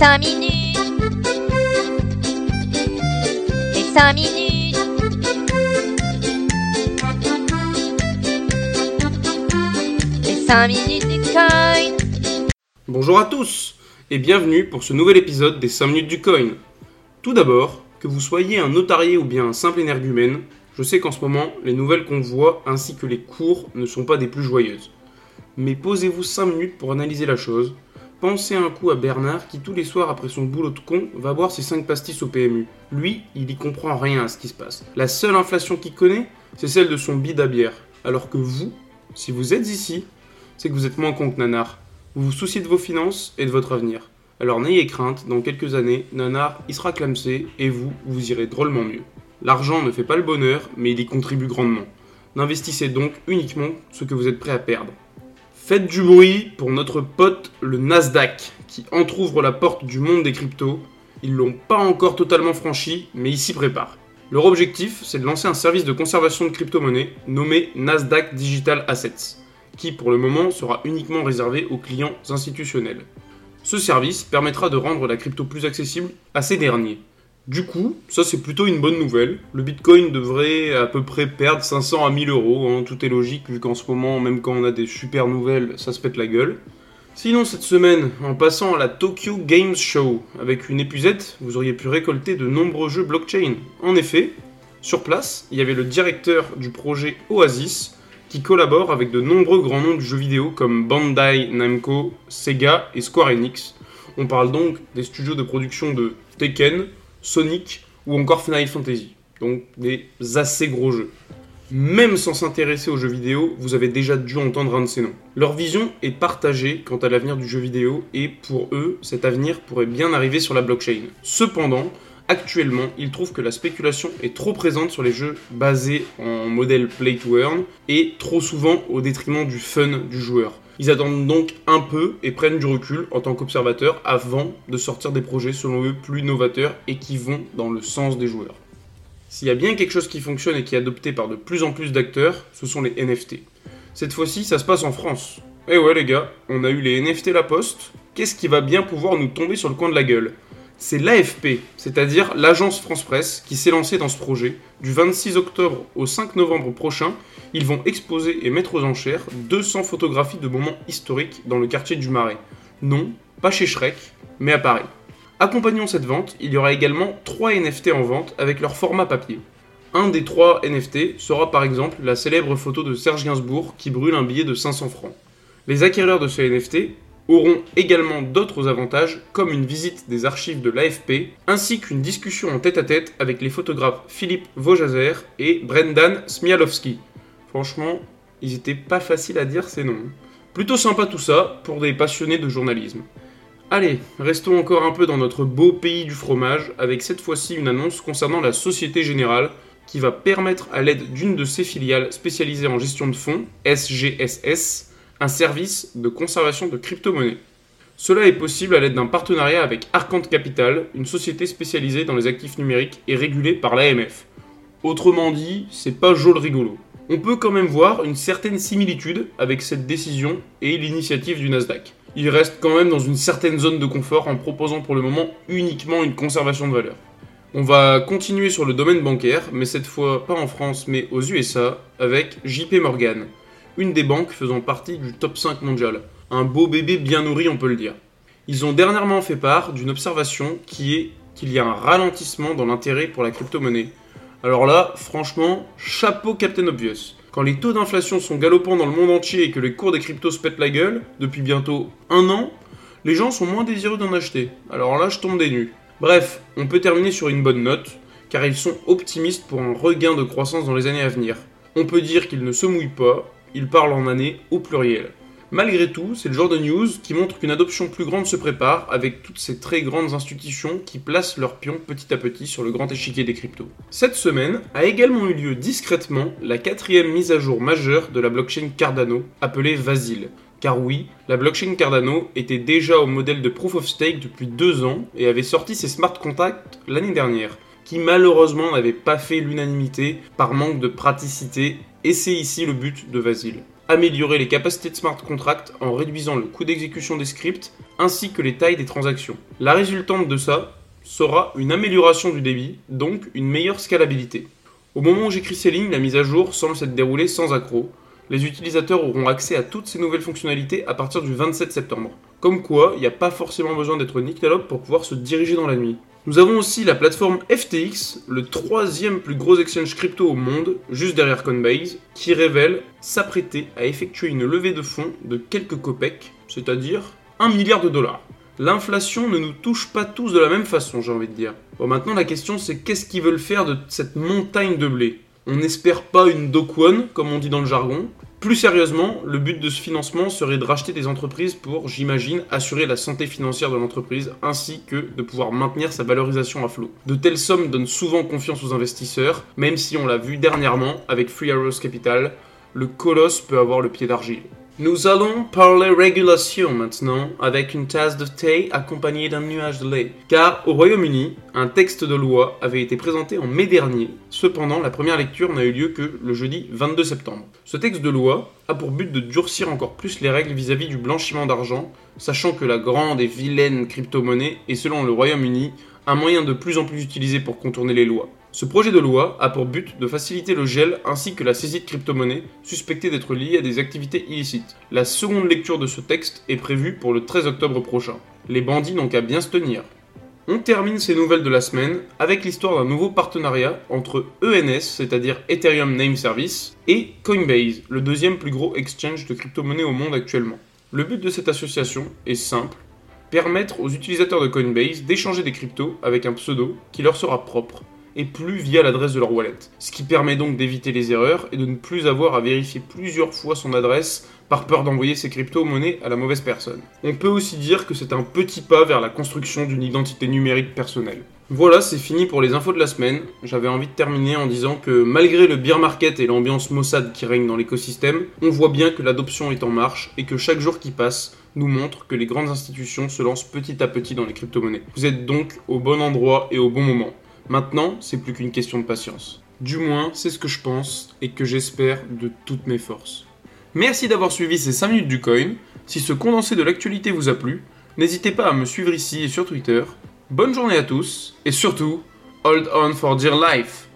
5 minutes. Les 5 minutes. Les 5 minutes du coin. Bonjour à tous et bienvenue pour ce nouvel épisode des 5 minutes du coin. Tout d'abord, que vous soyez un notarié ou bien un simple énergumène, je sais qu'en ce moment, les nouvelles qu'on voit ainsi que les cours ne sont pas des plus joyeuses. Mais posez-vous 5 minutes pour analyser la chose. Pensez un coup à Bernard qui tous les soirs après son boulot de con va boire ses 5 pastis au PMU. Lui, il y comprend rien à ce qui se passe. La seule inflation qu'il connaît, c'est celle de son bid à bière. Alors que vous, si vous êtes ici, c'est que vous êtes moins con que Nanar. Vous vous souciez de vos finances et de votre avenir. Alors n'ayez crainte, dans quelques années, Nanar il sera clamsé et vous, vous irez drôlement mieux. L'argent ne fait pas le bonheur, mais il y contribue grandement. N'investissez donc uniquement ce que vous êtes prêt à perdre. Faites du bruit pour notre pote le Nasdaq, qui entr'ouvre la porte du monde des cryptos. Ils l'ont pas encore totalement franchi, mais ils s'y préparent. Leur objectif, c'est de lancer un service de conservation de crypto-monnaies nommé Nasdaq Digital Assets, qui pour le moment sera uniquement réservé aux clients institutionnels. Ce service permettra de rendre la crypto plus accessible à ces derniers. Du coup, ça c'est plutôt une bonne nouvelle. Le Bitcoin devrait à peu près perdre 500 à 1000 euros. hein. Tout est logique vu qu'en ce moment, même quand on a des super nouvelles, ça se pète la gueule. Sinon, cette semaine, en passant à la Tokyo Games Show, avec une épuisette, vous auriez pu récolter de nombreux jeux blockchain. En effet, sur place, il y avait le directeur du projet Oasis, qui collabore avec de nombreux grands noms du jeu vidéo comme Bandai Namco, Sega et Square Enix. On parle donc des studios de production de Tekken, Sonic ou encore Final Fantasy. Donc des assez gros jeux. Même sans s'intéresser aux jeux vidéo, vous avez déjà dû entendre un de ces noms. Leur vision est partagée quant à l'avenir du jeu vidéo et pour eux, cet avenir pourrait bien arriver sur la blockchain. Cependant, actuellement, ils trouvent que la spéculation est trop présente sur les jeux basés en modèle play to earn et trop souvent au détriment du fun du joueur. Ils attendent donc un peu et prennent du recul en tant qu'observateurs avant de sortir des projets selon eux plus novateurs et qui vont dans le sens des joueurs. S'il y a bien quelque chose qui fonctionne et qui est adopté par de plus en plus d'acteurs, ce sont les NFT. Cette fois-ci, ça se passe en France. Eh ouais les gars, on a eu les NFT La Poste. Qu'est-ce qui va bien pouvoir nous tomber sur le coin de la gueule? C'est l'AFP, c'est-à-dire l'agence France Presse, qui s'est lancée dans ce projet. Du 26 octobre au 5 novembre prochain, ils vont exposer et mettre aux enchères 200 photographies de moments historiques dans le quartier du Marais. Non, pas chez Shrek, mais à Paris. Accompagnant cette vente, il y aura également 3 NFT en vente avec leur format papier. Un des 3 NFT sera par exemple la célèbre photo de Serge Gainsbourg qui brûle un billet de 500 francs. Les acquéreurs de ce NFT auront également d'autres avantages comme une visite des archives de l'AFP ainsi qu'une discussion en tête-à-tête avec les photographes Philippe Vaujazer et Brendan Smialowski. Franchement, ils étaient pas faciles à dire ces noms. Plutôt sympa tout ça pour des passionnés de journalisme. Allez, restons encore un peu dans notre beau pays du fromage avec cette fois-ci une annonce concernant la Société Générale qui va permettre à l'aide d'une de ses filiales spécialisées en gestion de fonds, SGSS, un service de conservation de crypto-monnaies. Cela est possible à l'aide d'un partenariat avec Arcant Capital, une société spécialisée dans les actifs numériques et régulée par l'AMF. Autrement dit, c'est pas joli rigolo. On peut quand même voir une certaine similitude avec cette décision et l'initiative du Nasdaq. Il reste quand même dans une certaine zone de confort en proposant pour le moment uniquement une conservation de valeur. On va continuer sur le domaine bancaire, mais cette fois pas en France mais aux USA, avec JP Morgan, une des banques faisant partie du top 5 mondial. Un beau bébé bien nourri on peut le dire. Ils ont dernièrement fait part d'une observation qui est qu'il y a un ralentissement dans l'intérêt pour la crypto-monnaie. Alors là, franchement, chapeau Captain Obvious. Quand les taux d'inflation sont galopants dans le monde entier et que les cours des cryptos se pètent la gueule, depuis bientôt un an, les gens sont moins désireux d'en acheter. Alors là, je tombe des nues. Bref, on peut terminer sur une bonne note, car ils sont optimistes pour un regain de croissance dans les années à venir. On peut dire qu'ils ne se mouillent pas, ils parlent en années au pluriel. Malgré tout, c'est le genre de news qui montre qu'une adoption plus grande se prépare avec toutes ces très grandes institutions qui placent leurs pions petit à petit sur le grand échiquier des cryptos. Cette semaine a également eu lieu discrètement la quatrième mise à jour majeure de la blockchain Cardano, appelée Vasil. Car oui, la blockchain Cardano était déjà au modèle de Proof of Stake depuis deux ans et avait sorti ses smart contracts l'année dernière, qui malheureusement n'avaient pas fait l'unanimité par manque de praticité, et c'est ici le but de Vasil. améliorer les capacités de smart contract en réduisant le coût d'exécution des scripts ainsi que les tailles des transactions. La résultante de ça sera une amélioration du débit, donc une meilleure scalabilité. Au moment où j'écris ces lignes, la mise à jour semble s'être déroulée sans accroc. Les utilisateurs auront accès à toutes ces nouvelles fonctionnalités à partir du 27 septembre. Comme quoi, il n'y a pas forcément besoin d'être Nyctalope pour pouvoir se diriger dans la nuit. Nous avons aussi la plateforme FTX, le troisième plus gros exchange crypto au monde, juste derrière Coinbase, qui révèle s'apprêter à effectuer une levée de fonds de quelques copecs, c'est-à-dire 1 milliard de dollars. L'inflation ne nous touche pas tous de la même façon, j'ai envie de dire. Bon, maintenant la question c'est qu'est-ce qu'ils veulent faire de cette montagne de blé? On n'espère pas une One, comme on dit dans le jargon, plus sérieusement, le but de ce financement serait de racheter des entreprises pour, j'imagine, assurer la santé financière de l'entreprise ainsi que de pouvoir maintenir sa valorisation à flot. De telles sommes donnent souvent confiance aux investisseurs, même si on l'a vu dernièrement avec Free Arrows Capital, le colosse peut avoir le pied d'argile. Nous allons parler régulation maintenant, avec une tasse de thé accompagnée d'un nuage de lait. Car au Royaume-Uni, un texte de loi avait été présenté en mai dernier. Cependant, la première lecture n'a eu lieu que le jeudi 22 septembre. Ce texte de loi a pour but de durcir encore plus les règles vis-à-vis du blanchiment d'argent, sachant que la grande et vilaine crypto-monnaie est selon le Royaume-Uni un moyen de plus en plus utilisé pour contourner les lois. Ce projet de loi a pour but de faciliter le gel ainsi que la saisie de crypto-monnaies suspectées d'être liées à des activités illicites. La seconde lecture de ce texte est prévue pour le 13 octobre prochain. Les bandits n'ont qu'à bien se tenir. On termine ces nouvelles de la semaine avec l'histoire d'un nouveau partenariat entre ENS, c'est-à-dire Ethereum Name Service, et Coinbase, le deuxième plus gros exchange de crypto-monnaies au monde actuellement. Le but de cette association est simple, permettre aux utilisateurs de Coinbase d'échanger des cryptos avec un pseudo qui leur sera propre et plus via l'adresse de leur wallet. Ce qui permet donc d'éviter les erreurs et de ne plus avoir à vérifier plusieurs fois son adresse par peur d'envoyer ses crypto-monnaies à la mauvaise personne. On peut aussi dire que c'est un petit pas vers la construction d'une identité numérique personnelle. Voilà, c'est fini pour les infos de la semaine. J'avais envie de terminer en disant que malgré le beer market et l'ambiance Mossad qui règne dans l'écosystème, on voit bien que l'adoption est en marche et que chaque jour qui passe nous montre que les grandes institutions se lancent petit à petit dans les crypto-monnaies. Vous êtes donc au bon endroit et au bon moment. Maintenant, c'est plus qu'une question de patience. Du moins, c'est ce que je pense et que j'espère de toutes mes forces. Merci d'avoir suivi ces 5 minutes du coin. Si ce condensé de l'actualité vous a plu, n'hésitez pas à me suivre ici et sur Twitter. Bonne journée à tous et surtout, hold on for dear life.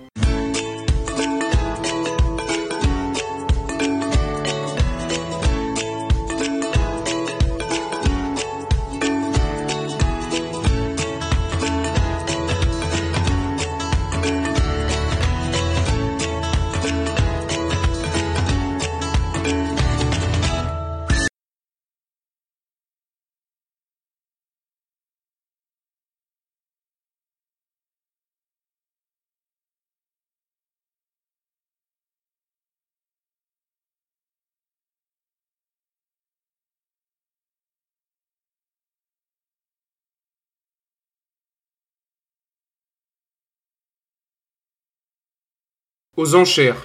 Aux enchères.